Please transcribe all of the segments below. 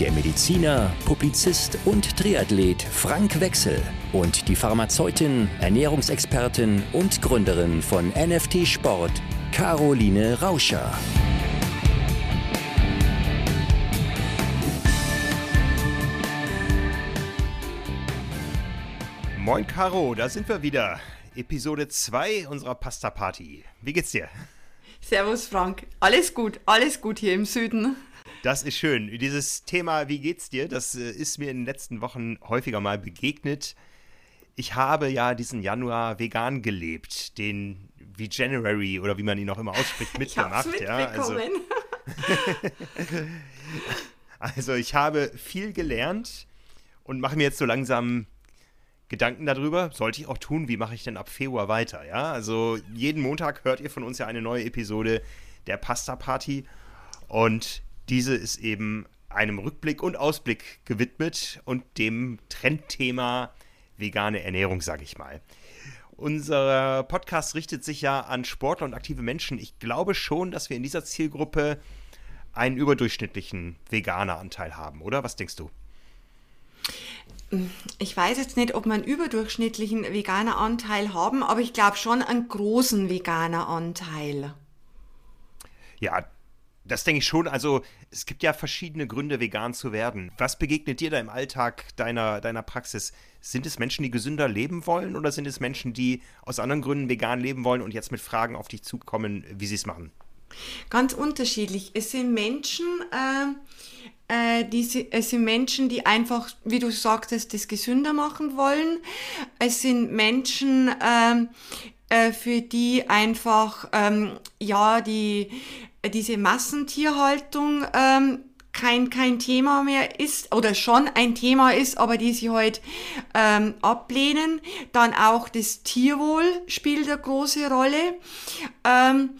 der Mediziner, Publizist und Triathlet Frank Wechsel und die Pharmazeutin, Ernährungsexpertin und Gründerin von NFT Sport, Caroline Rauscher. Moin Caro, da sind wir wieder. Episode 2 unserer Pasta Party. Wie geht's dir? Servus Frank. Alles gut, alles gut hier im Süden. Das ist schön. Dieses Thema, wie geht's dir, das äh, ist mir in den letzten Wochen häufiger mal begegnet. Ich habe ja diesen Januar vegan gelebt, den wie January oder wie man ihn auch immer ausspricht, mitgemacht. Ich ja, also, also ich habe viel gelernt und mache mir jetzt so langsam Gedanken darüber. Sollte ich auch tun, wie mache ich denn ab Februar weiter? Ja, also jeden Montag hört ihr von uns ja eine neue Episode der Pasta Party und diese ist eben einem Rückblick und Ausblick gewidmet und dem Trendthema vegane Ernährung, sage ich mal. Unser Podcast richtet sich ja an Sportler und aktive Menschen. Ich glaube schon, dass wir in dieser Zielgruppe einen überdurchschnittlichen Veganer-Anteil haben, oder? Was denkst du? Ich weiß jetzt nicht, ob wir einen überdurchschnittlichen Veganer-Anteil haben, aber ich glaube schon einen großen Veganer-Anteil. Ja, das denke ich schon. Also es gibt ja verschiedene Gründe, vegan zu werden. Was begegnet dir da im Alltag deiner, deiner Praxis? Sind es Menschen, die gesünder leben wollen oder sind es Menschen, die aus anderen Gründen vegan leben wollen und jetzt mit Fragen auf dich zukommen, wie sie es machen? Ganz unterschiedlich. Es sind Menschen, äh, äh, die, es sind Menschen, die einfach, wie du sagtest, das gesünder machen wollen. Es sind Menschen, äh, äh für die einfach, ähm, ja, die diese Massentierhaltung ähm, kein, kein Thema mehr ist oder schon ein Thema ist, aber die sie heute ähm, ablehnen. Dann auch das Tierwohl spielt eine große Rolle ähm,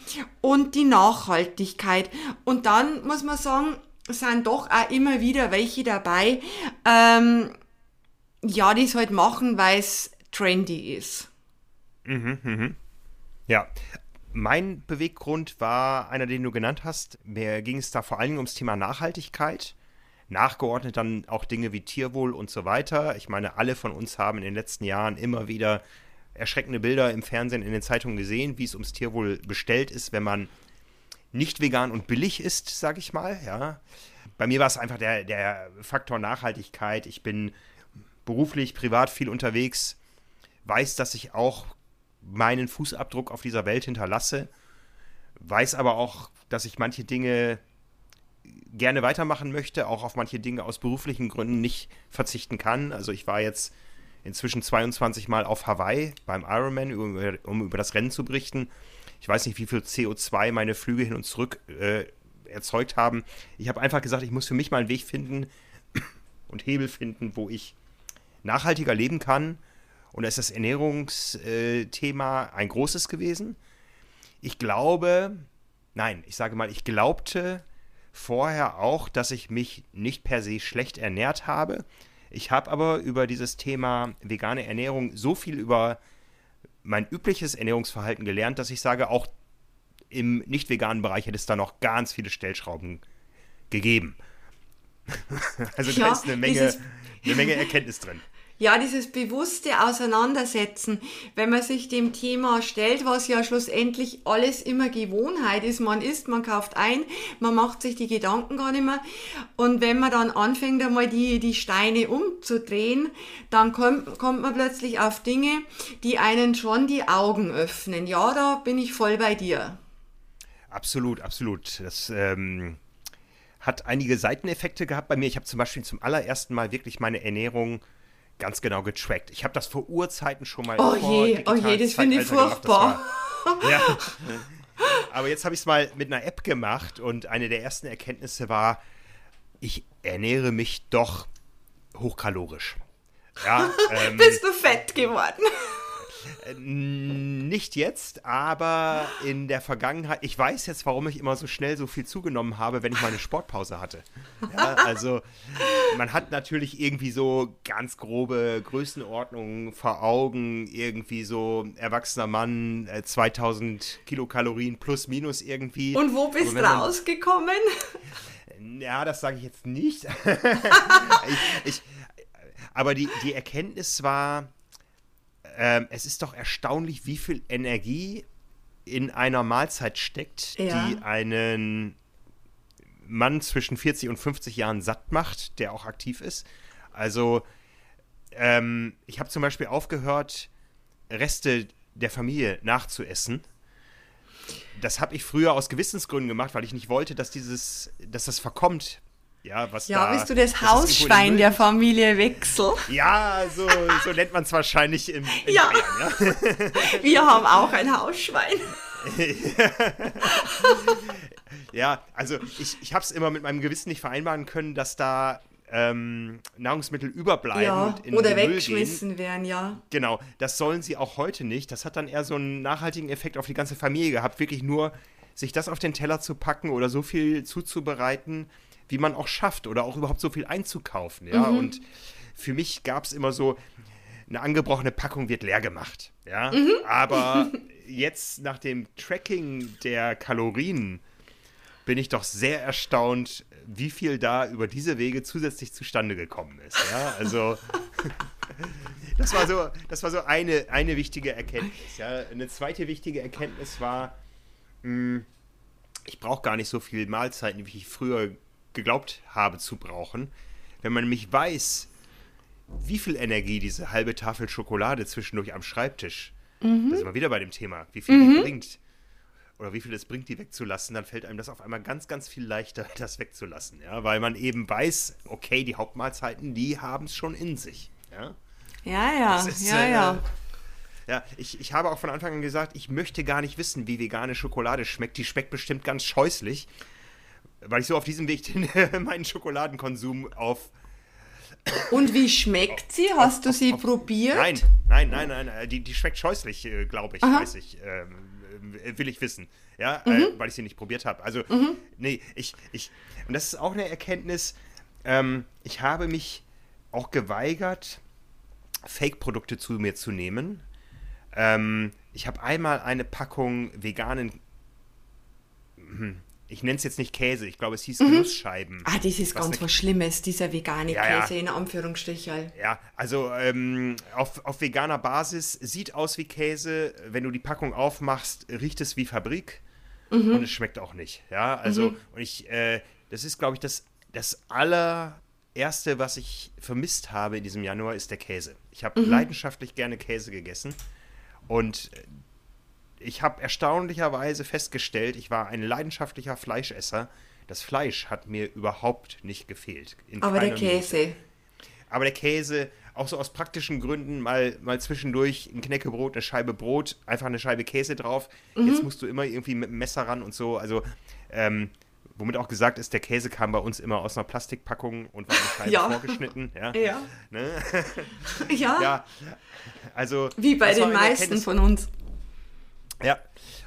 und die Nachhaltigkeit. Und dann muss man sagen, sind doch auch immer wieder welche dabei, ähm, ja, die es halt machen, weil es trendy ist. Mhm, mhm. Ja, mein Beweggrund war einer, den du genannt hast. Mir ging es da vor allen Dingen ums Thema Nachhaltigkeit. Nachgeordnet dann auch Dinge wie Tierwohl und so weiter. Ich meine, alle von uns haben in den letzten Jahren immer wieder erschreckende Bilder im Fernsehen, in den Zeitungen gesehen, wie es ums Tierwohl bestellt ist, wenn man nicht vegan und billig ist, sag ich mal. Ja. Bei mir war es einfach der, der Faktor Nachhaltigkeit. Ich bin beruflich, privat viel unterwegs, weiß, dass ich auch meinen Fußabdruck auf dieser Welt hinterlasse, weiß aber auch, dass ich manche Dinge gerne weitermachen möchte, auch auf manche Dinge aus beruflichen Gründen nicht verzichten kann. Also ich war jetzt inzwischen 22 Mal auf Hawaii beim Ironman, um über das Rennen zu berichten. Ich weiß nicht, wie viel CO2 meine Flüge hin und zurück äh, erzeugt haben. Ich habe einfach gesagt, ich muss für mich mal einen Weg finden und Hebel finden, wo ich nachhaltiger leben kann und da ist das Ernährungsthema ein großes gewesen. Ich glaube, nein, ich sage mal, ich glaubte vorher auch, dass ich mich nicht per se schlecht ernährt habe. Ich habe aber über dieses Thema vegane Ernährung so viel über mein übliches Ernährungsverhalten gelernt, dass ich sage, auch im nicht veganen Bereich hätte es da noch ganz viele Stellschrauben gegeben. also ja, da ist eine Menge, eine Menge Erkenntnis drin ja, dieses bewusste Auseinandersetzen, wenn man sich dem Thema stellt, was ja schlussendlich alles immer Gewohnheit ist. Man isst, man kauft ein, man macht sich die Gedanken gar nicht mehr. Und wenn man dann anfängt, einmal die, die Steine umzudrehen, dann kommt, kommt man plötzlich auf Dinge, die einen schon die Augen öffnen. Ja, da bin ich voll bei dir. Absolut, absolut. Das, ähm hat einige Seiteneffekte gehabt bei mir. Ich habe zum Beispiel zum allerersten Mal wirklich meine Ernährung ganz genau getrackt. Ich habe das vor Urzeiten schon mal. Oh je, oh je, das finde ich furchtbar. Ja. Aber jetzt habe ich es mal mit einer App gemacht und eine der ersten Erkenntnisse war, ich ernähre mich doch hochkalorisch. Ja, ähm, Bist du fett geworden? Nicht jetzt, aber in der Vergangenheit. Ich weiß jetzt, warum ich immer so schnell so viel zugenommen habe, wenn ich meine Sportpause hatte. Ja, also man hat natürlich irgendwie so ganz grobe Größenordnungen vor Augen. Irgendwie so erwachsener Mann, äh, 2000 Kilokalorien plus minus irgendwie. Und wo bist du rausgekommen? Ja, das sage ich jetzt nicht. ich, ich, aber die, die Erkenntnis war, ähm, es ist doch erstaunlich, wie viel Energie in einer Mahlzeit steckt, Ja. die einen Mann zwischen 40 und 50 Jahren satt macht, der auch aktiv ist. Also, ähm, ich habe zum Beispiel aufgehört, Reste der Familie nachzuessen. Das habe ich früher aus Gewissensgründen gemacht, weil ich nicht wollte, dass dieses, dass das verkommt. Ja, was Ja, da, bist du das Hausschwein der Familie Wechsel? ja, so, so nennt man es wahrscheinlich im, in Ja. Bayern, ja. Wir haben auch ein Hausschwein. Ja, also ich, ich habe es immer mit meinem Gewissen nicht vereinbaren können, dass da ähm, Nahrungsmittel überbleiben Ja, und in oder Müll gehen. weggeschmissen werden, ja. Genau, das sollen sie auch heute nicht. Das hat dann eher so einen nachhaltigen Effekt auf die ganze Familie gehabt, wirklich nur sich das auf den Teller zu packen oder so viel zuzubereiten, wie man auch schafft oder auch überhaupt so viel einzukaufen. Ja, und für mich gab es immer so, eine angebrochene Packung wird leer gemacht. Ja, aber jetzt nach dem Tracking der Kalorien bin ich doch sehr erstaunt, wie viel da über diese Wege zusätzlich zustande gekommen ist. Ja, also das war so, das war so eine, eine wichtige Erkenntnis. Ja. Eine zweite wichtige Erkenntnis war, mh, ich brauche gar nicht so viele Mahlzeiten, wie ich früher geglaubt habe zu brauchen. Wenn man nämlich weiß, wie viel Energie diese halbe Tafel Schokolade zwischendurch am Schreibtisch, da sind wir wieder bei dem Thema, wie viel die bringt, oder wie viel es bringt, die wegzulassen, dann fällt einem das auf einmal ganz, ganz viel leichter, das wegzulassen. Ja, weil man eben weiß, okay, die Hauptmahlzeiten, die haben es schon in sich. Ja. Ja, ja, ist, ja, äh, ja. Ja, ich, ich habe auch von Anfang an gesagt, ich möchte gar nicht wissen, wie vegane Schokolade schmeckt. Die schmeckt bestimmt ganz scheußlich, weil ich so auf diesem Weg den, meinen Schokoladenkonsum auf. Und wie schmeckt sie? Hast du sie probiert? Nein, nein, nein, nein, äh, die, die schmeckt scheußlich, äh, glaube ich, Aha. weiß ich. Ähm, äh, will ich wissen. Ja, Mhm. äh, weil ich sie nicht probiert habe. Also, nee, ich, ich. Und das ist auch eine Erkenntnis. Ähm, ich habe mich auch geweigert, Fake-Produkte zu mir zu nehmen. Ähm, ich habe einmal eine Packung veganen, hm, ich nenne es jetzt nicht Käse, ich glaube, es hieß Genussscheiben. Ah, das ist Was ganz was Schlimmes, dieser vegane Ja, ja. Käse in Anführungsstrichen. Ja, also ähm, auf, auf veganer Basis sieht aus wie Käse. Wenn du die Packung aufmachst, riecht es wie Fabrik und es schmeckt auch nicht. Ja, also und ich, äh, das ist, glaube ich, das, das allererste, was ich vermisst habe in diesem Januar, ist der Käse. Ich habe leidenschaftlich gerne Käse gegessen und ich habe erstaunlicherweise festgestellt, ich war ein leidenschaftlicher Fleischesser. Das Fleisch hat mir überhaupt nicht gefehlt. In Aber der keiner Minute. Käse. Aber der Käse, auch so aus praktischen Gründen, mal, mal zwischendurch ein Knäckebrot, eine Scheibe Brot, einfach eine Scheibe Käse drauf. Mhm. Jetzt musst du immer irgendwie mit dem Messer ran und so. Also, ähm, womit auch gesagt ist, der Käse kam bei uns immer aus einer Plastikpackung und war eine Scheibe Ja. vorgeschnitten. Ja. Ja. Ne? Ja, ja. Also. wie bei den meisten von uns. Ja.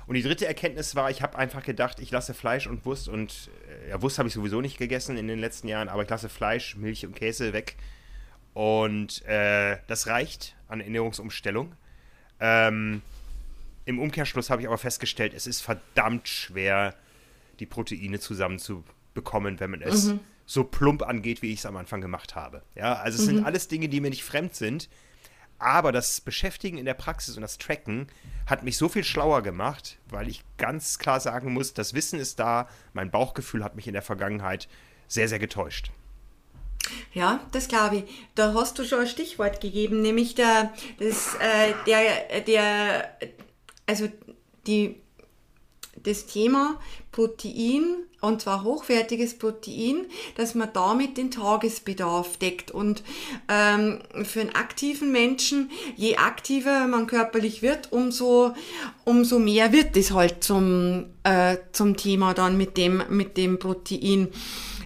Und die dritte Erkenntnis war, ich habe einfach gedacht, ich lasse Fleisch und Wurst und äh, ja, Wurst habe ich sowieso nicht gegessen in den letzten Jahren, aber ich lasse Fleisch, Milch und Käse weg. Und äh, das reicht an Ernährungsumstellung. Ähm, Im Umkehrschluss habe ich aber festgestellt, es ist verdammt schwer, die Proteine zusammenzubekommen, wenn man es so plump angeht, wie ich es am Anfang gemacht habe. Ja, also es sind alles Dinge, die mir nicht fremd sind. Aber das Beschäftigen in der Praxis und das Tracken hat mich so viel schlauer gemacht, weil ich ganz klar sagen muss, das Wissen ist da, mein Bauchgefühl hat mich in der Vergangenheit sehr, sehr getäuscht. Ja, das glaube ich. Da hast du schon ein Stichwort gegeben, nämlich der, das, äh, der, der, also die, das Thema Protein, und zwar hochwertiges Protein, dass man damit den Tagesbedarf deckt. Und ähm, für einen aktiven Menschen, je aktiver man körperlich wird, umso, umso mehr wird es halt zum, äh, zum Thema dann mit dem, mit dem Protein.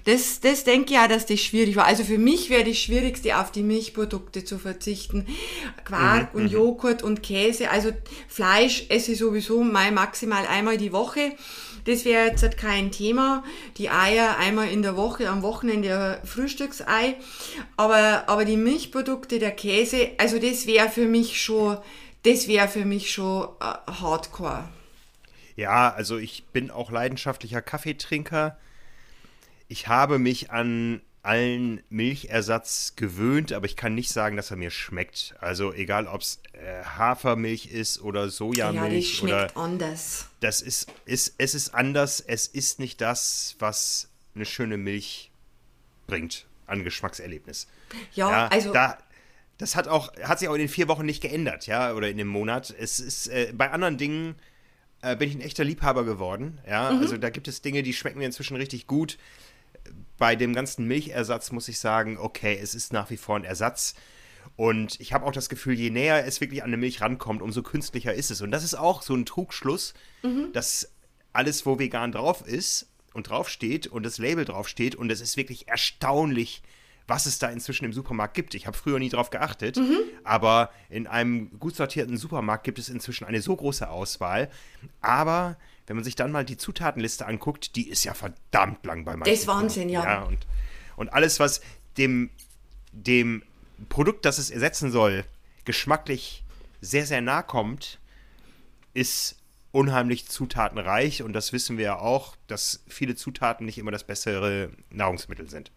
Das, das denke ich auch, dass das schwierig war. Also für mich wäre das Schwierigste, auf die Milchprodukte zu verzichten. Quark mhm, und mhm. Joghurt und Käse. Also Fleisch esse ich sowieso mal maximal einmal die Woche. Das wäre jetzt halt kein Thema. Die Eier einmal in der Woche, am Wochenende Frühstücksei. Aber, aber die Milchprodukte, der Käse, also das wäre für mich schon, das wäre für mich schon äh, Hardcore. Ja, also ich bin auch leidenschaftlicher Kaffeetrinker. Ich habe mich an allen Milchersatz gewöhnt, aber ich kann nicht sagen, dass er mir schmeckt. Also egal, ob es äh, Hafermilch ist oder Sojamilch ja, oder anders. Das ist, ist es ist anders. Es ist nicht das, was eine schöne Milch bringt an Geschmackserlebnis. Ja, ja also da, das hat auch hat sich auch in den vier Wochen nicht geändert, ja, oder in dem Monat. Es ist äh, bei anderen Dingen äh, bin ich ein echter Liebhaber geworden. Ja, mhm. also da gibt es Dinge, die schmecken mir inzwischen richtig gut bei dem ganzen Milchersatz muss ich sagen, okay, es ist nach wie vor ein Ersatz. Und ich habe auch das Gefühl, je näher es wirklich an eine Milch rankommt, umso künstlicher ist es. Und das ist auch so ein Trugschluss, mhm. dass alles, wo vegan drauf ist und draufsteht und das Label draufsteht, und es ist wirklich erstaunlich, was es da inzwischen im Supermarkt gibt. Ich habe früher nie drauf geachtet, mhm. aber in einem gut sortierten Supermarkt gibt es inzwischen eine so große Auswahl. Aber wenn man sich dann mal die Zutatenliste anguckt, die ist ja verdammt lang bei manchen. Das ist Wahnsinn, ja. ja und, und alles, was dem, dem Produkt, das es ersetzen soll, geschmacklich sehr, sehr nah kommt, ist unheimlich zutatenreich und das wissen wir ja auch, dass viele Zutaten nicht immer das bessere Nahrungsmittel sind.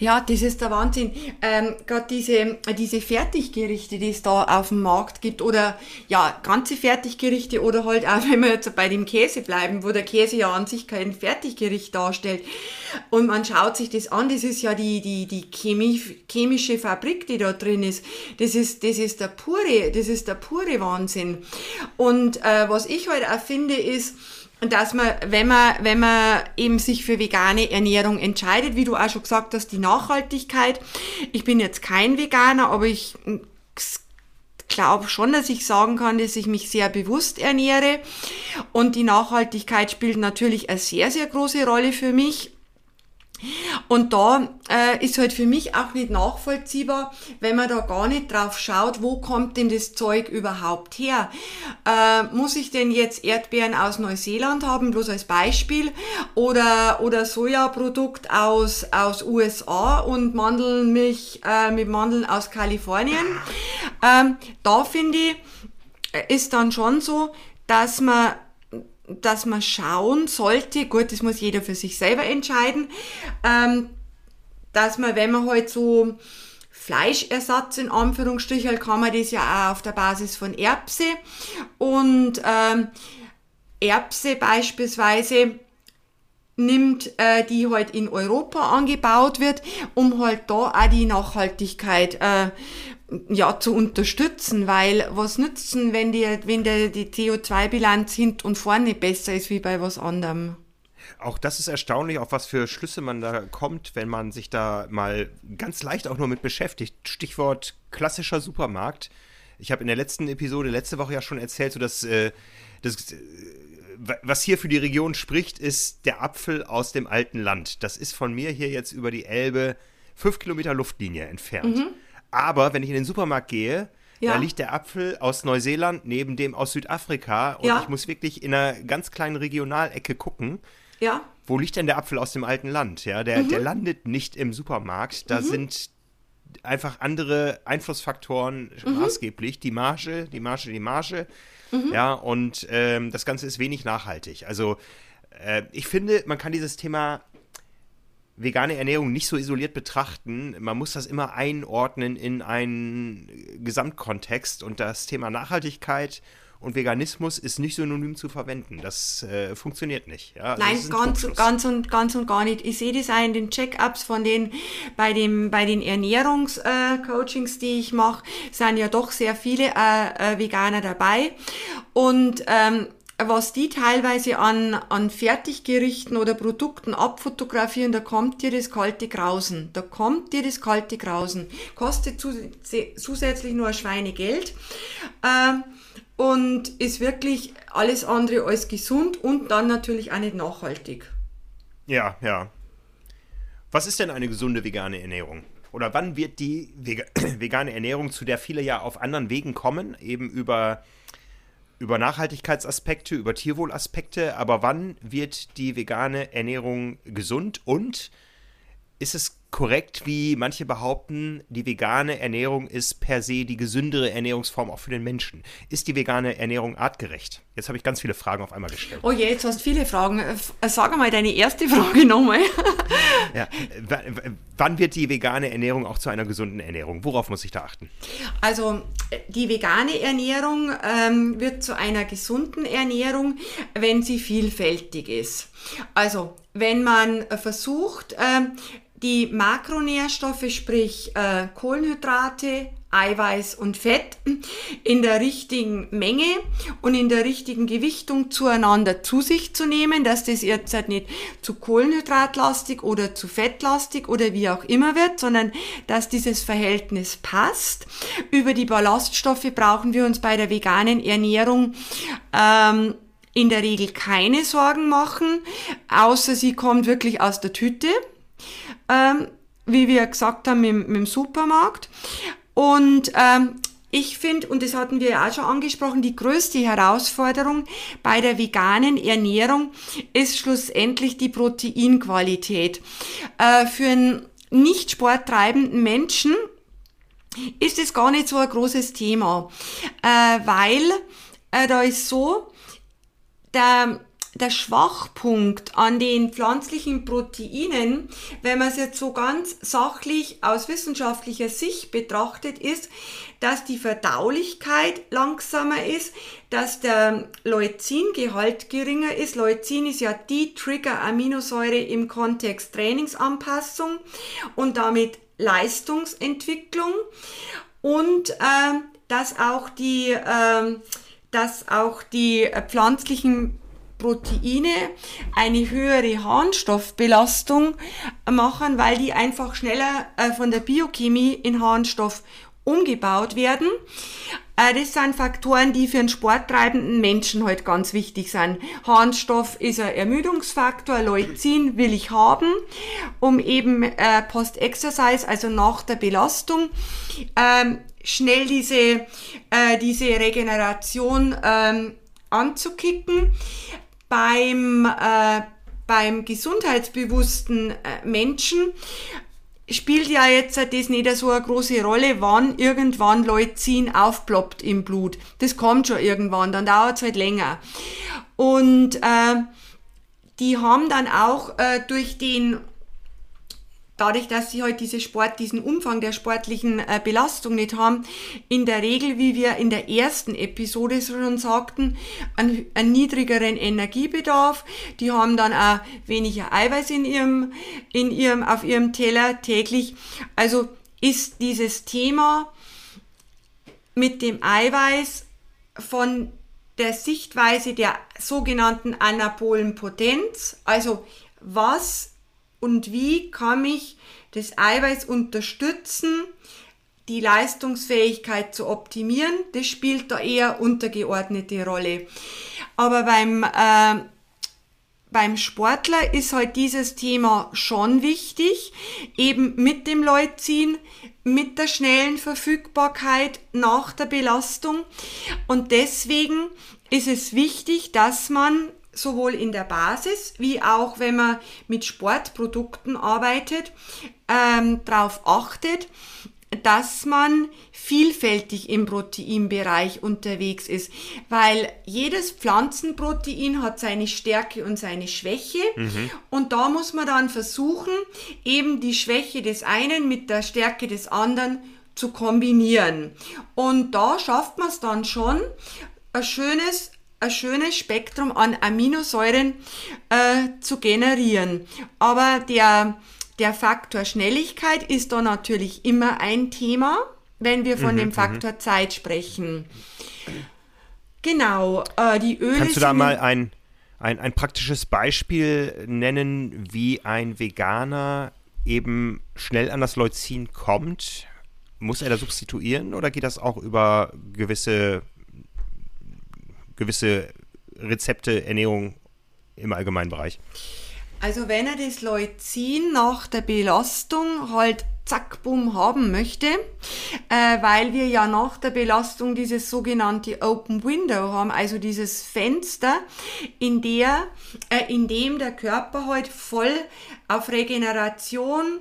Ja, das ist der Wahnsinn. Ähm, Gerade diese, diese Fertiggerichte, die es da auf dem Markt gibt, oder ja, ganze Fertiggerichte, oder halt auch, wenn wir jetzt bei dem Käse bleiben, wo der Käse ja an sich kein Fertiggericht darstellt. Und man schaut sich das an, das ist ja die, die, die chemisch, chemische Fabrik, die da drin ist. Das ist, das ist der pure, das ist der pure Wahnsinn. Und äh, was ich halt auch finde, ist, dass man, wenn man, wenn man eben sich für vegane Ernährung entscheidet, wie du auch schon gesagt hast, die Nachhaltigkeit. Ich bin jetzt kein Veganer, aber ich glaube schon, dass ich sagen kann, dass ich mich sehr bewusst ernähre. Und die Nachhaltigkeit spielt natürlich eine sehr, sehr große Rolle für mich. Und da äh, ist halt für mich auch nicht nachvollziehbar, wenn man da gar nicht drauf schaut, wo kommt denn das Zeug überhaupt her? Äh, muss ich denn jetzt Erdbeeren aus Neuseeland haben, bloß als Beispiel, oder, oder Sojaprodukt aus, aus USA und Mandelmilch äh, mit Mandeln aus Kalifornien? Ähm, da finde ich, äh, ist dann schon so, dass man dass man schauen sollte, gut, das muss jeder für sich selber entscheiden, ähm, dass man, wenn man halt so Fleischersatz in Anführungsstrichen, kann man das ja auch auf der Basis von Erbse und ähm, Erbse beispielsweise nimmt, äh, die halt in Europa angebaut wird, um halt da auch die Nachhaltigkeit äh, ja, zu unterstützen, weil was nützen, wenn die, wenn der, die CO2-Bilanz hint und vorne besser ist wie bei was anderem? Auch das ist erstaunlich, auf was für Schlüsse man da kommt, wenn man sich da mal ganz leicht auch nur mit beschäftigt. Stichwort klassischer Supermarkt. Ich habe in der letzten Episode letzte Woche ja schon erzählt, so dass äh, das, äh, was hier für die Region spricht, ist der Apfel aus dem alten Land. Das ist von mir hier jetzt über die Elbe fünf Kilometer Luftlinie entfernt. Mhm. Aber wenn ich in den Supermarkt gehe, ja. da liegt der Apfel aus Neuseeland neben dem aus Südafrika und ja. ich muss wirklich in einer ganz kleinen Regionalecke gucken. Ja. Wo liegt denn der Apfel aus dem alten Land? Ja, der, mhm. der landet nicht im Supermarkt. Da mhm. sind einfach andere Einflussfaktoren mhm. maßgeblich. Die Marge, die Marge, die Marge. Mhm. Ja, und ähm, das Ganze ist wenig nachhaltig. Also, äh, ich finde, man kann dieses Thema vegane Ernährung nicht so isoliert betrachten. Man muss das immer einordnen in einen Gesamtkontext und das Thema Nachhaltigkeit und Veganismus ist nicht synonym zu verwenden. Das äh, funktioniert nicht. Ja? Also Nein, ganz, ganz, und, ganz und gar nicht. Ich sehe das auch in den Check-ups von den, bei, dem, bei den Ernährungscoachings, äh, die ich mache, sind ja doch sehr viele äh, äh Veganer dabei. Und ähm, was die teilweise an, an Fertiggerichten oder Produkten abfotografieren, da kommt dir das kalte Grausen. Da kommt dir das kalte Grausen. Kostet zusätzlich nur ein Schweinegeld. Äh, und ist wirklich alles andere als gesund und dann natürlich auch nicht nachhaltig. Ja, ja. Was ist denn eine gesunde vegane Ernährung? Oder wann wird die vegane Ernährung, zu der viele ja auf anderen Wegen kommen, eben über, über Nachhaltigkeitsaspekte, über Tierwohlaspekte, aber wann wird die vegane Ernährung gesund und ist es korrekt, wie manche behaupten, die vegane Ernährung ist per se die gesündere Ernährungsform auch für den Menschen. Ist die vegane Ernährung artgerecht? Jetzt habe ich ganz viele Fragen auf einmal gestellt. Oh je, jetzt hast du viele Fragen. Äh, sag mal deine erste Frage nochmal. ja, wann wird die vegane Ernährung auch zu einer gesunden Ernährung? Worauf muss ich da achten? Also die vegane Ernährung ähm, wird zu einer gesunden Ernährung, wenn sie vielfältig ist. Also wenn man versucht, ähm, die Makronährstoffe, sprich äh, Kohlenhydrate, Eiweiß und Fett in der richtigen Menge und in der richtigen Gewichtung zueinander zu sich zu nehmen, dass das jetzt halt nicht zu kohlenhydratlastig oder zu fettlastig oder wie auch immer wird, sondern dass dieses Verhältnis passt. Über die Ballaststoffe brauchen wir uns bei der veganen Ernährung ähm, in der Regel keine Sorgen machen, außer sie kommt wirklich aus der Tüte ähm, wie wir gesagt haben, mit dem Supermarkt. Und ähm, ich finde, und das hatten wir ja auch schon angesprochen, die größte Herausforderung bei der veganen Ernährung ist schlussendlich die Proteinqualität. Äh, für einen nicht sporttreibenden Menschen ist es gar nicht so ein großes Thema, äh, weil äh, da ist so, der der Schwachpunkt an den pflanzlichen Proteinen, wenn man es jetzt so ganz sachlich aus wissenschaftlicher Sicht betrachtet, ist, dass die Verdaulichkeit langsamer ist, dass der Leucin-Gehalt geringer ist. Leucin ist ja die Trigger-Aminosäure im Kontext Trainingsanpassung und damit Leistungsentwicklung und äh, dass auch die äh, dass auch die pflanzlichen Proteine eine höhere Harnstoffbelastung machen, weil die einfach schneller äh, von der Biochemie in Harnstoff umgebaut werden. Äh, das sind Faktoren, die für einen sporttreibenden Menschen halt ganz wichtig sind. Harnstoff ist ein Ermüdungsfaktor, Leucin will ich haben, um eben äh, Post-Exercise, also nach der Belastung, ähm, schnell diese, diese Regeneration ähm, anzukicken beim, äh, beim gesundheitsbewussten äh, Menschen spielt ja jetzt das nicht so eine große Rolle, wann irgendwann Leucin aufploppt im Blut. Das kommt schon irgendwann, dann dauert es halt länger. Und äh, die haben dann auch äh, durch den dadurch, dass sie halt diese Sport, diesen Umfang der sportlichen äh, Belastung nicht haben, in der Regel, wie wir in der ersten Episode schon sagten, einen, einen niedrigeren Energiebedarf. Die haben dann auch weniger Eiweiß in ihrem, in ihrem, auf ihrem Teller täglich. Also ist dieses Thema mit dem Eiweiß von der Sichtweise der sogenannten anabolen Potenz, also was und wie kann ich das Eiweiß unterstützen, die Leistungsfähigkeit zu optimieren. Das spielt da eher untergeordnete Rolle. Aber beim, äh, beim Sportler ist halt dieses Thema schon wichtig, eben mit dem Leucin, mit der schnellen Verfügbarkeit nach der Belastung. Und deswegen ist es wichtig, dass man sowohl in der Basis wie auch wenn man mit Sportprodukten arbeitet, ähm, darauf achtet, dass man vielfältig im Proteinbereich unterwegs ist, weil jedes Pflanzenprotein hat seine Stärke und seine Schwäche mhm. und da muss man dann versuchen, eben die Schwäche des einen mit der Stärke des anderen zu kombinieren. Und da schafft man es dann schon, ein schönes ein schönes Spektrum an Aminosäuren äh, zu generieren. Aber der, der Faktor Schnelligkeit ist da natürlich immer ein Thema, wenn wir von mhm, dem mhm. Faktor Zeit sprechen. Genau, äh, die Öle. Kannst du da mal ein, ein, ein praktisches Beispiel nennen, wie ein Veganer eben schnell an das Leucin kommt? Muss er da substituieren oder geht das auch über gewisse gewisse Rezepte, Ernährung im allgemeinen Bereich? Also wenn er das Leucin nach der Belastung halt zack, bumm haben möchte, äh, weil wir ja nach der Belastung dieses sogenannte Open Window haben, also dieses Fenster, in der, äh, in dem der Körper halt voll auf Regeneration,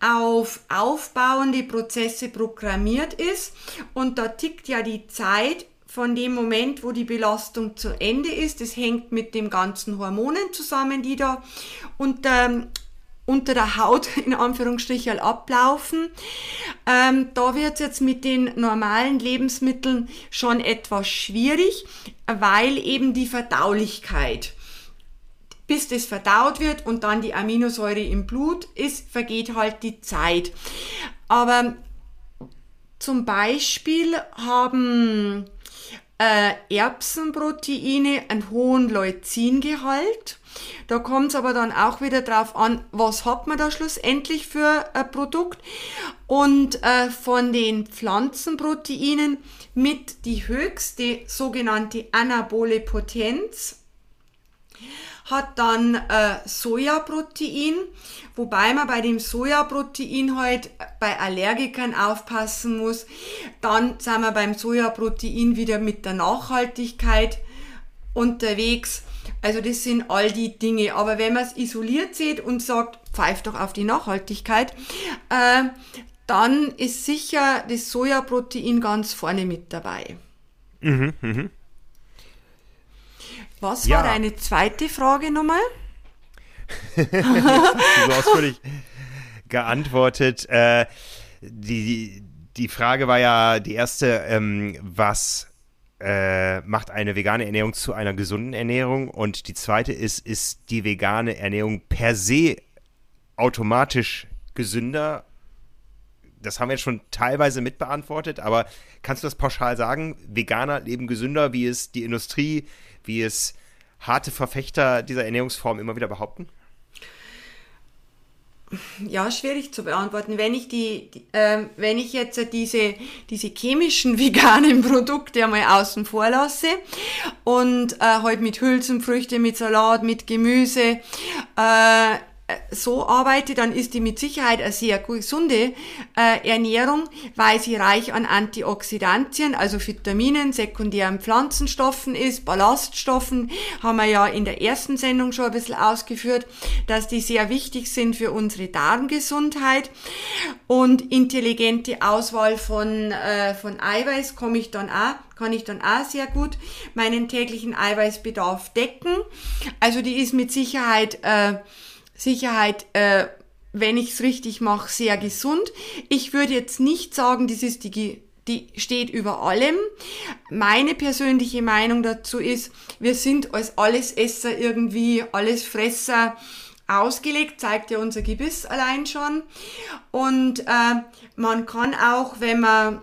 auf aufbauende Prozesse programmiert ist und da tickt ja die Zeit von dem Moment, wo die Belastung zu Ende ist. Das hängt mit den ganzen Hormonen zusammen, die da unter, unter der Haut in Anführungsstrichen ablaufen. Ähm, da wird es jetzt mit den normalen Lebensmitteln schon etwas schwierig, weil eben die Verdaulichkeit bis das verdaut wird und dann die Aminosäure im Blut ist, vergeht halt die Zeit. Aber zum Beispiel haben äh, Erbsenproteine einen hohen Leucingehalt. Da kommt es aber dann auch wieder drauf an, was hat man da schlussendlich für ein Produkt. Und äh, von den Pflanzenproteinen mit die höchste sogenannte anabole Potenz hat dann äh, Sojaprotein, wobei man bei dem Sojaprotein halt bei Allergikern aufpassen muss. Dann sind wir beim Sojaprotein wieder mit der Nachhaltigkeit unterwegs. Also das sind all die Dinge. Aber wenn man es isoliert sieht und sagt, pfeift doch auf die Nachhaltigkeit, äh, dann ist sicher das Sojaprotein ganz vorne mit dabei. Mhm, mh. Was ja. war deine zweite Frage nochmal? Jetzt hast du so ausführlich geantwortet. Äh, die, die Frage war ja die erste, ähm, was äh, macht eine vegane Ernährung zu einer gesunden Ernährung? Und die zweite ist, ist die vegane Ernährung per se automatisch gesünder? Das haben wir jetzt schon teilweise mitbeantwortet, aber kannst du das pauschal sagen? Veganer leben gesünder, wie es die Industrie wie es harte Verfechter dieser Ernährungsform immer wieder behaupten? Ja, schwierig zu beantworten. Wenn ich die, die äh, wenn ich jetzt diese, diese chemischen veganen Produkte einmal außen vor lasse und äh, halt mit Hülsenfrüchte, mit Salat, mit Gemüse, äh, so arbeite, dann ist die mit Sicherheit eine sehr gesunde äh, Ernährung, weil sie reich an Antioxidantien, also Vitaminen, sekundären Pflanzenstoffen ist, Ballaststoffen, haben wir ja in der ersten Sendung schon ein bisschen ausgeführt, dass die sehr wichtig sind für unsere Darmgesundheit und intelligente Auswahl von, äh, von Eiweiß komme ich dann auch kann ich dann auch sehr gut meinen täglichen Eiweißbedarf decken. Also die ist mit Sicherheit äh, Sicherheit, äh, wenn ich es richtig mache, sehr gesund. Ich würde jetzt nicht sagen, das ist die, die steht über allem. Meine persönliche Meinung dazu ist, wir sind als Allesesser irgendwie, Allesfresser ausgelegt, zeigt ja unser Gebiss allein schon. Und äh, man kann auch, wenn man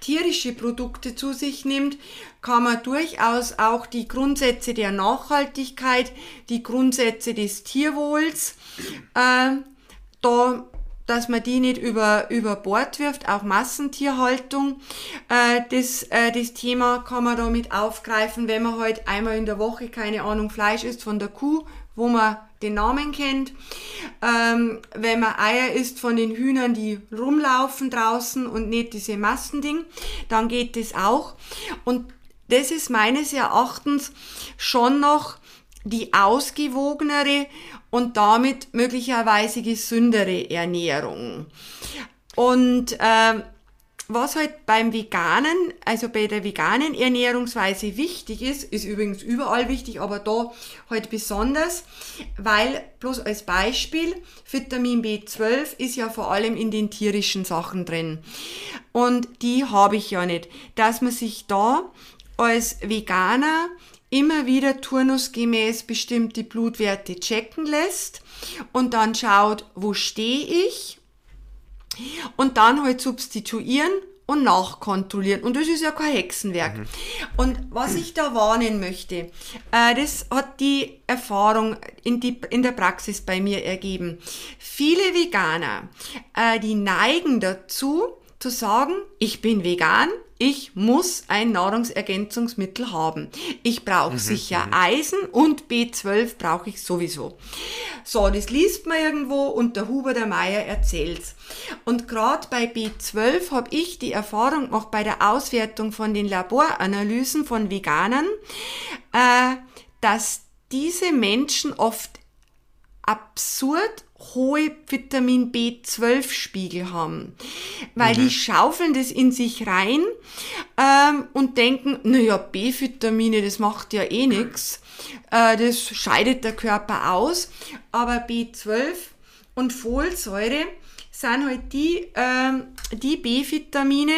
tierische Produkte zu sich nimmt, kann man durchaus auch die Grundsätze der Nachhaltigkeit, die Grundsätze des Tierwohls, äh, da dass man die nicht über, über Bord wirft, auch Massentierhaltung. Äh, das, äh, das Thema kann man damit aufgreifen, wenn man halt einmal in der Woche, keine Ahnung, Fleisch isst von der Kuh, wo man den Namen kennt. Ähm, wenn man Eier isst von den Hühnern, die rumlaufen draußen und nicht diese Massending, dann geht das auch. Und das ist meines Erachtens schon noch die ausgewogenere und damit möglicherweise gesündere Ernährung. Und äh, was halt beim Veganen, also bei der veganen Ernährungsweise wichtig ist, ist übrigens überall wichtig, aber da halt besonders, weil bloß als Beispiel, Vitamin B12 ist ja vor allem in den tierischen Sachen drin. Und die habe ich ja nicht. Dass man sich da als Veganer immer wieder turnusgemäß bestimmte Blutwerte checken lässt und dann schaut, wo stehe ich und dann halt substituieren und nachkontrollieren. Und das ist ja kein Hexenwerk. Mhm. Und was ich da warnen möchte, äh, das hat die Erfahrung in, die, in der Praxis bei mir ergeben. Viele Veganer, äh, die neigen dazu, zu sagen, ich bin vegan, ich muss ein Nahrungsergänzungsmittel haben. Ich brauche mhm, sicher mhm. Eisen und B12 brauche ich sowieso. So, das liest man irgendwo und der Huber der Meier erzählt's. Und gerade bei B12 habe ich die Erfahrung gemacht bei der Auswertung von den Laboranalysen von Veganern, äh, dass diese Menschen oft absurd hohe Vitamin B12-Spiegel haben, weil mhm. die schaufeln das in sich rein ähm, und denken, naja, B-Vitamine, das macht ja eh nix, äh, das scheidet der Körper aus, aber B12 und Folsäure sind halt die, ähm, die B-Vitamine,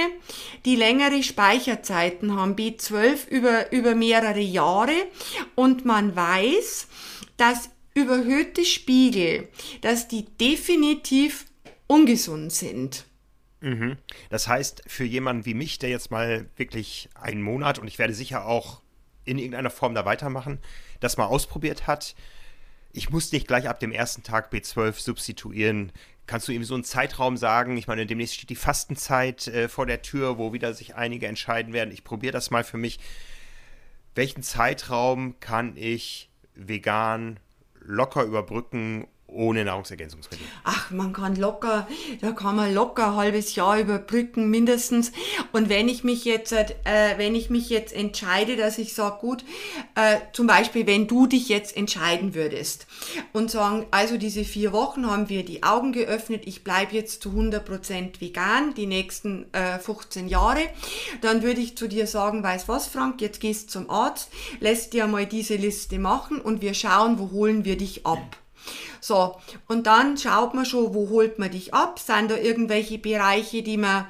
die längere Speicherzeiten haben, B12 über, über mehrere Jahre. Und man weiß, dass überhöhte Spiegel, dass die definitiv ungesund sind. Mhm. Das heißt, für jemanden wie mich, der jetzt mal wirklich einen Monat und ich werde sicher auch in irgendeiner Form da weitermachen, das mal ausprobiert hat, ich muss nicht gleich ab dem ersten Tag B12 substituieren. Kannst du ihm so einen Zeitraum sagen? Ich meine, demnächst steht die Fastenzeit äh, vor der Tür, wo wieder sich einige entscheiden werden. Ich probiere das mal für mich. Welchen Zeitraum kann ich vegan locker überbrücken ohne Nahrungsergänzungsmittel? Ach, man kann locker, da kann man locker ein halbes Jahr überbrücken, mindestens. Und wenn ich mich jetzt, äh, wenn ich mich jetzt entscheide, dass ich sage, gut, äh, zum Beispiel, wenn du dich jetzt entscheiden würdest und sagen, also diese vier Wochen haben wir die Augen geöffnet, ich bleibe jetzt zu 100% vegan, die nächsten äh, 15 Jahre, dann würde ich zu dir sagen, weißt was, Frank, jetzt gehst zum Arzt, lässt dir mal diese Liste machen und wir schauen, wo holen wir dich ab. So, und dann schaut man schon, wo holt man dich ab? Sind da irgendwelche Bereiche, die man,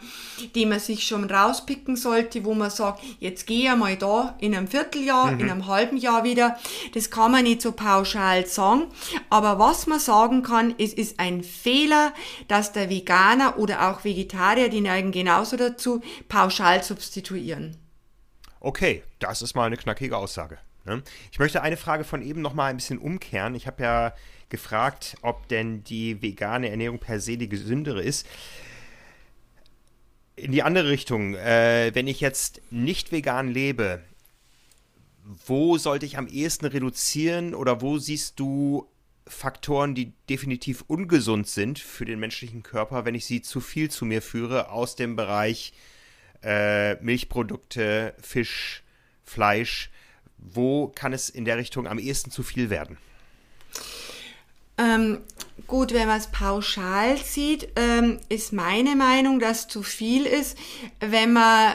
die man sich schon rauspicken sollte, wo man sagt, jetzt gehe ich mal da in einem Vierteljahr, mhm. in einem halben Jahr wieder. Das kann man nicht so pauschal sagen. Aber was man sagen kann, es ist ein Fehler, dass der Veganer oder auch Vegetarier, die neigen genauso dazu, pauschal substituieren. Okay, das ist mal eine knackige Aussage. Ne? Ich möchte eine Frage von eben noch mal ein bisschen umkehren. Ich habe ja gefragt, ob denn die vegane Ernährung per se die gesündere ist. In die andere Richtung, äh, wenn ich jetzt nicht vegan lebe, wo sollte ich am ehesten reduzieren oder wo siehst du Faktoren, die definitiv ungesund sind für den menschlichen Körper, wenn ich sie zu viel zu mir führe aus dem Bereich äh, Milchprodukte, Fisch, Fleisch? Wo kann es in der Richtung am ehesten zu viel werden? Ähm, gut, wenn man es pauschal sieht, ähm, ist meine Meinung, dass zu viel ist, wenn man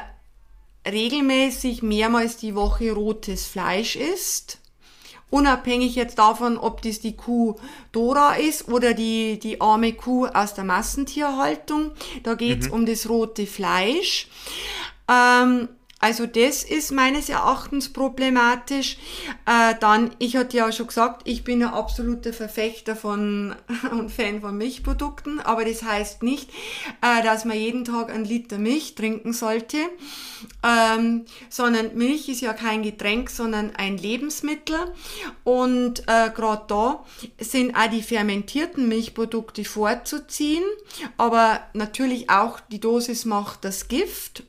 regelmäßig mehrmals die Woche rotes Fleisch isst. Unabhängig jetzt davon, ob das die Kuh Dora ist oder die, die arme Kuh aus der Massentierhaltung. Da geht es mhm. um das rote Fleisch. Ähm, also das ist meines Erachtens problematisch. Äh, dann, ich hatte ja schon gesagt, ich bin ein absoluter Verfechter von und Fan von Milchprodukten, aber das heißt nicht, äh, dass man jeden Tag einen Liter Milch trinken sollte, ähm, sondern Milch ist ja kein Getränk, sondern ein Lebensmittel. Und äh, gerade da sind auch die fermentierten Milchprodukte vorzuziehen, aber natürlich auch die Dosis macht das Gift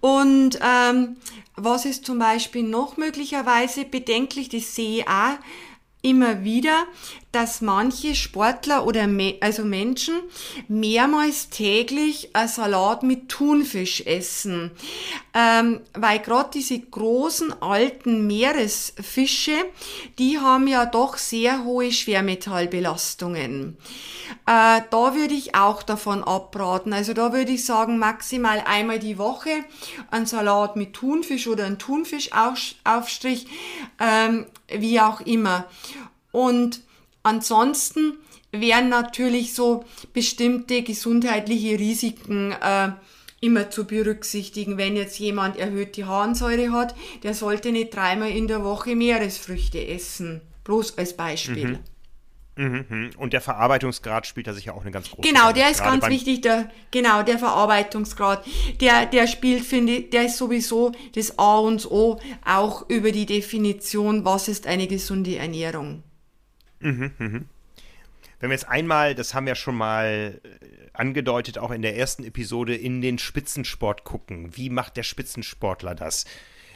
und ähm, was ist zum Beispiel noch möglicherweise bedenklich, das sehe ich auch immer wieder, dass manche Sportler oder me also Menschen mehrmals täglich ein Salat mit Thunfisch essen, ähm, weil gerade diese großen alten Meeresfische, die haben ja doch sehr hohe Schwermetallbelastungen. Äh, da würde ich auch davon abraten. Also da würde ich sagen, maximal einmal die Woche ein Salat mit Thunfisch oder ein Thunfischaufstrich, ähm, wie auch immer. Und ansonsten wären natürlich so bestimmte gesundheitliche Risiken äh, immer zu berücksichtigen. Wenn jetzt jemand erhöhte Harnsäure hat, der sollte nicht dreimal in der Woche Meeresfrüchte essen. Bloß als Beispiel. Mhm. Mhm. Und der Verarbeitungsgrad spielt da sicher auch eine ganz große Rolle. Genau, der ist ganz wichtig, der, genau, der Verarbeitungsgrad. Der, der spielt, finde ich, der ist sowieso das A und O, auch über die Definition, was ist eine gesunde Ernährung. Mhm, mhm. Wenn wir jetzt einmal, das haben wir schon mal äh, angedeutet, auch in der ersten Episode, in den Spitzensport gucken. Wie macht der Spitzensportler das?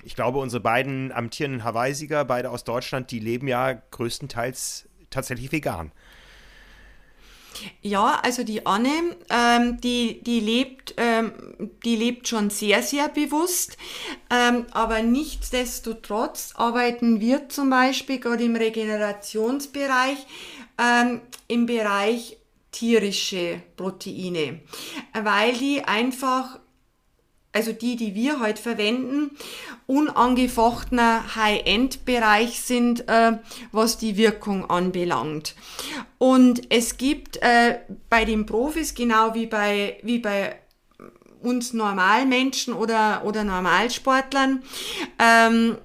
Ich glaube, unsere beiden amtierenden Hawaii-Sieger, beide aus Deutschland, die leben ja größtenteils tatsächlich vegan. Ja, also die Anne, ähm, die, die, lebt, ähm, die lebt schon sehr, sehr bewusst, ähm, aber nichtsdestotrotz arbeiten wir zum Beispiel gerade im Regenerationsbereich ähm, im Bereich tierische Proteine, weil die einfach also die, die wir heute verwenden, unangefochtener High-End-Bereich sind, äh, was die Wirkung anbelangt. Und es gibt äh, bei den Profis, genau wie bei, wie bei uns Normalmenschen oder, oder Normalsportlern, ähm,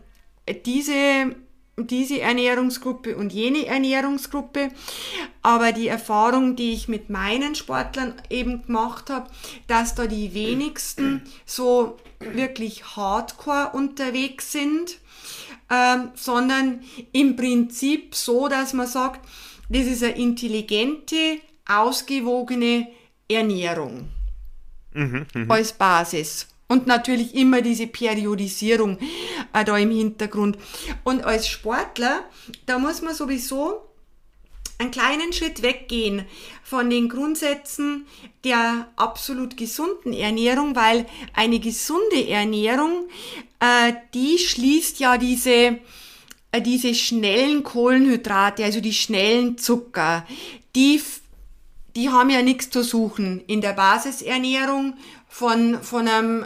diese diese Ernährungsgruppe und jene Ernährungsgruppe. Aber die Erfahrung, die ich mit meinen Sportlern eben gemacht habe, dass da die wenigsten so wirklich hardcore unterwegs sind, ähm, sondern im Prinzip so, dass man sagt, das ist eine intelligente, ausgewogene Ernährung mhm, mh. als Basis. Und natürlich immer diese Periodisierung äh, da im Hintergrund. Und als Sportler, da muss man sowieso einen kleinen Schritt weggehen von den Grundsätzen der absolut gesunden Ernährung, weil eine gesunde Ernährung, äh, die schließt ja diese, äh, diese schnellen Kohlenhydrate, also die schnellen Zucker, die, die haben ja nichts zu suchen in der Basisernährung von, von einem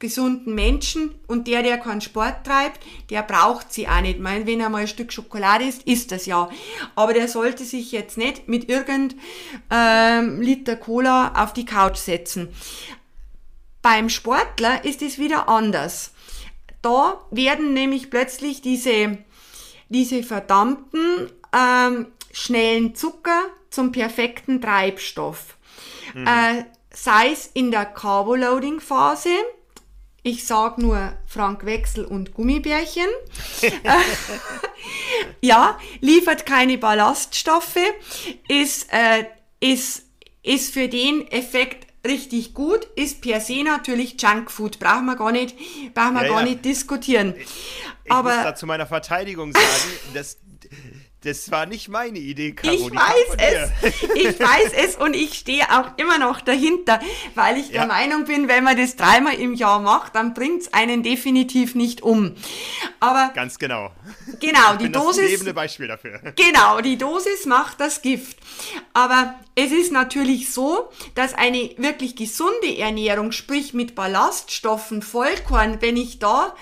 gesunden Menschen und der, der keinen Sport treibt, der braucht sie auch nicht. Ich meine, wenn er mal ein Stück Schokolade isst, ist das ja. Aber der sollte sich jetzt nicht mit irgendeinem ähm, Liter Cola auf die Couch setzen. Beim Sportler ist es wieder anders. Da werden nämlich plötzlich diese, diese verdammten ähm, schnellen Zucker zum perfekten Treibstoff. Mhm. Äh, sei es in der Carboloading-Phase, ich sag nur Frank Wechsel und Gummibärchen. ja, liefert keine Ballaststoffe, ist, äh, ist, ist für den Effekt richtig gut, ist per se natürlich Junkfood, brauchen wir gar nicht, brauchen wir ja, gar ja. nicht diskutieren. Ich, ich Aber, muss da zu meiner Verteidigung sagen, dass das war nicht meine Idee, Caro. Ich weiß es. Ich weiß es und ich stehe auch immer noch dahinter, weil ich ja. der Meinung bin, wenn man das dreimal im Jahr macht, dann bringt es einen definitiv nicht um. Aber ganz genau. Genau, die das Dosis. Das lebende Beispiel dafür. Genau, die Dosis macht das Gift. Aber es ist natürlich so, dass eine wirklich gesunde Ernährung, sprich mit Ballaststoffen, Vollkorn, wenn ich da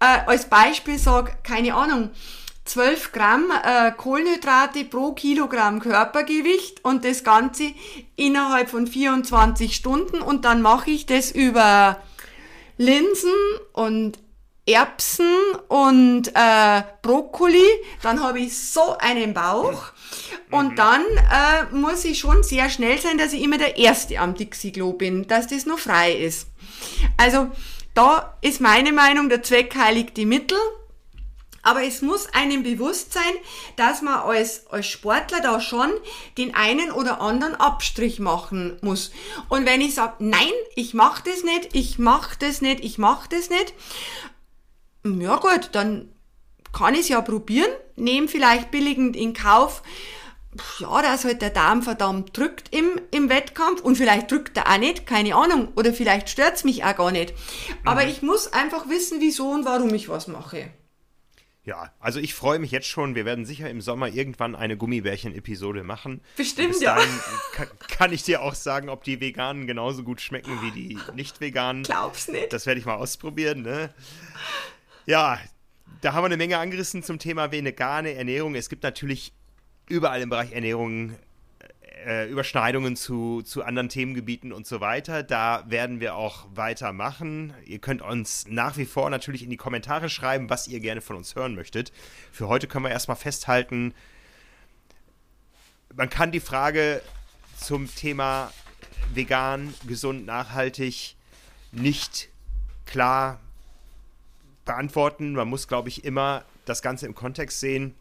äh, als Beispiel sage, keine Ahnung, 12 Gramm äh, Kohlenhydrate pro Kilogramm Körpergewicht und das Ganze innerhalb von 24 Stunden und dann mache ich das über Linsen und Erbsen und äh, Brokkoli, dann habe ich so einen Bauch. Und mhm. dann äh, muss ich schon sehr schnell sein, dass ich immer der Erste am Dixie-Klo bin, dass das noch frei ist. Also da ist meine Meinung, der Zweck heiligt die Mittel. Aber es muss einem bewusst sein, dass man als, als Sportler da schon den einen oder anderen Abstrich machen muss. Und wenn ich sage, nein, ich mache das nicht, ich mache das nicht, ich mache das nicht, ja gut, dann kann ich es ja probieren, nehme vielleicht billigend in Kauf, ja, dass halt der Darm verdammt drückt im, im Wettkampf und vielleicht drückt er auch nicht, keine Ahnung, oder vielleicht stört's mich auch gar nicht. Aber mhm. ich muss einfach wissen, wieso und warum ich was mache. Ja, also ich freue mich jetzt schon. Wir werden sicher im Sommer irgendwann eine Gummibärchen-Episode machen. Bestimmt, Bis dahin ja. Kann, kann, ich dir auch sagen, ob die Veganen genauso gut schmecken wie die nicht-Veganen. Glaub's nicht. Das werde ich mal ausprobieren, ne? Ja, da haben wir eine Menge angerissen zum Thema vegane Ernährung. Es gibt natürlich überall im Bereich Ernährung äh, Überschneidungen zu, zu anderen Themengebieten und so weiter. Da werden wir auch weitermachen. Ihr könnt uns nach wie vor natürlich in die Kommentare schreiben, was ihr gerne von uns hören möchtet. Für heute können wir erstmal festhalten, man kann die Frage zum Thema vegan, gesund, nachhaltig nicht klar beantworten. Man muss, glaube ich, immer das Ganze im Kontext sehen.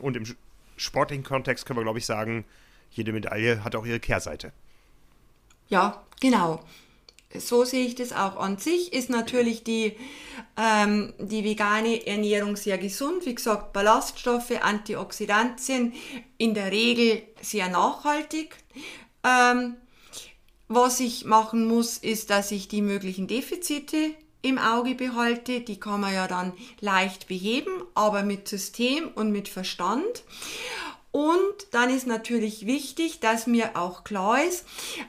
Und im sportlichen Kontext können wir, glaube ich, sagen, jede Medaille hat auch ihre Kehrseite. Ja, genau. So sehe ich das auch. An sich ist natürlich die, ähm, die vegane Ernährung sehr gesund. Wie gesagt, Ballaststoffe, Antioxidantien in der Regel sehr nachhaltig. Ähm, was ich machen muss, ist, dass ich die möglichen Defizite im Auge behalte. Die kann man ja dann leicht beheben, aber mit System und mit Verstand. Und dann ist natürlich wichtig, dass mir auch klar ist,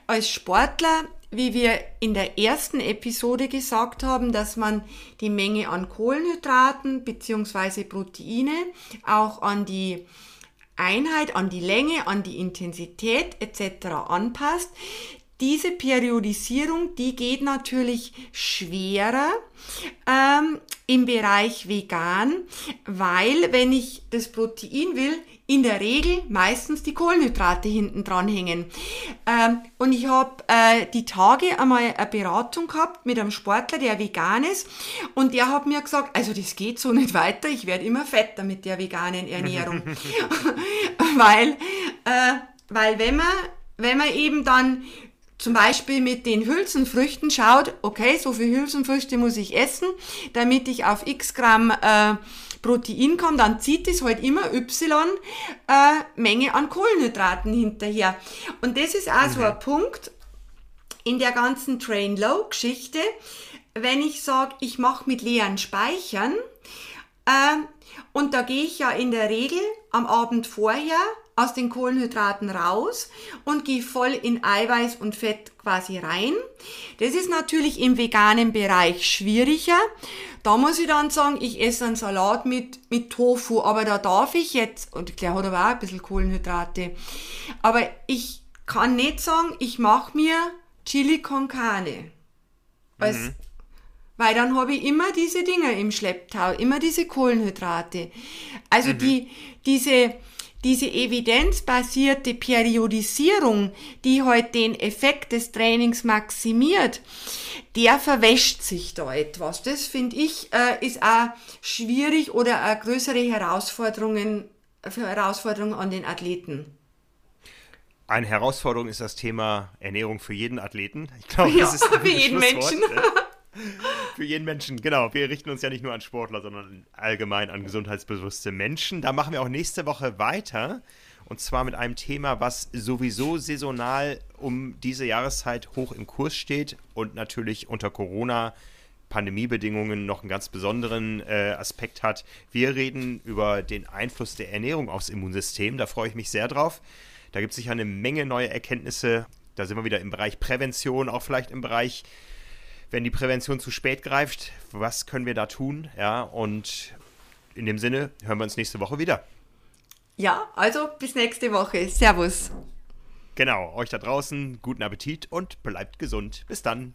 als Sportler, wie wir in der ersten Episode gesagt haben, dass man die Menge an Kohlenhydraten bzw. Proteine auch an die Einheit, an die Länge, an die Intensität etc. anpasst. Diese Periodisierung, die geht natürlich schwerer ähm, im Bereich vegan, weil wenn ich das Protein will, in der Regel meistens die Kohlenhydrate hinten dran hängen. Ähm, und ich habe äh, die Tage einmal eine Beratung gehabt mit einem Sportler, der vegan ist. Und der hat mir gesagt, also das geht so nicht weiter, ich werde immer fetter mit der veganen Ernährung. weil, äh, weil wenn man, wenn man eben dann zum Beispiel mit den Hülsenfrüchten schaut, okay, so viel Hülsenfrüchte muss ich essen, damit ich auf x Gramm äh, Protein kommt, dann zieht es halt immer Y äh, Menge an Kohlenhydraten hinterher. Und das ist auch mhm. so ein Punkt in der ganzen Train Low Geschichte, wenn ich sage, ich mache mit leeren Speichern, äh, und da gehe ich ja in der Regel am Abend vorher aus den Kohlenhydraten raus und gehe voll in Eiweiß und Fett quasi rein. Das ist natürlich im veganen Bereich schwieriger. Da muss ich dann sagen, ich esse einen Salat mit, mit Tofu, aber da darf ich jetzt, und der hat aber auch ein bisschen Kohlenhydrate, aber ich kann nicht sagen, ich mache mir Chili con Carne. Mhm. Weil dann habe ich immer diese Dinge im Schlepptau, immer diese Kohlenhydrate. Also mhm. die, diese, diese evidenzbasierte Periodisierung, die heute den Effekt des Trainings maximiert, der verwäscht sich da etwas. Das finde ich äh, ist auch schwierig oder eine größere Herausforderungen, für Herausforderungen an den Athleten. Eine Herausforderung ist das Thema Ernährung für jeden Athleten. Ich glaube, ja, das ist für jeden Menschen. Für jeden Menschen, genau. Wir richten uns ja nicht nur an Sportler, sondern allgemein an gesundheitsbewusste Menschen. Da machen wir auch nächste Woche weiter. Und zwar mit einem Thema, was sowieso saisonal um diese Jahreszeit hoch im Kurs steht und natürlich unter Corona Pandemiebedingungen noch einen ganz besonderen äh, Aspekt hat. Wir reden über den Einfluss der Ernährung aufs Immunsystem. Da freue ich mich sehr drauf. Da gibt es sicher eine Menge neue Erkenntnisse. Da sind wir wieder im Bereich Prävention, auch vielleicht im Bereich wenn die Prävention zu spät greift, was können wir da tun? Ja, und in dem Sinne hören wir uns nächste Woche wieder. Ja, also bis nächste Woche. Servus. Genau, euch da draußen guten Appetit und bleibt gesund. Bis dann.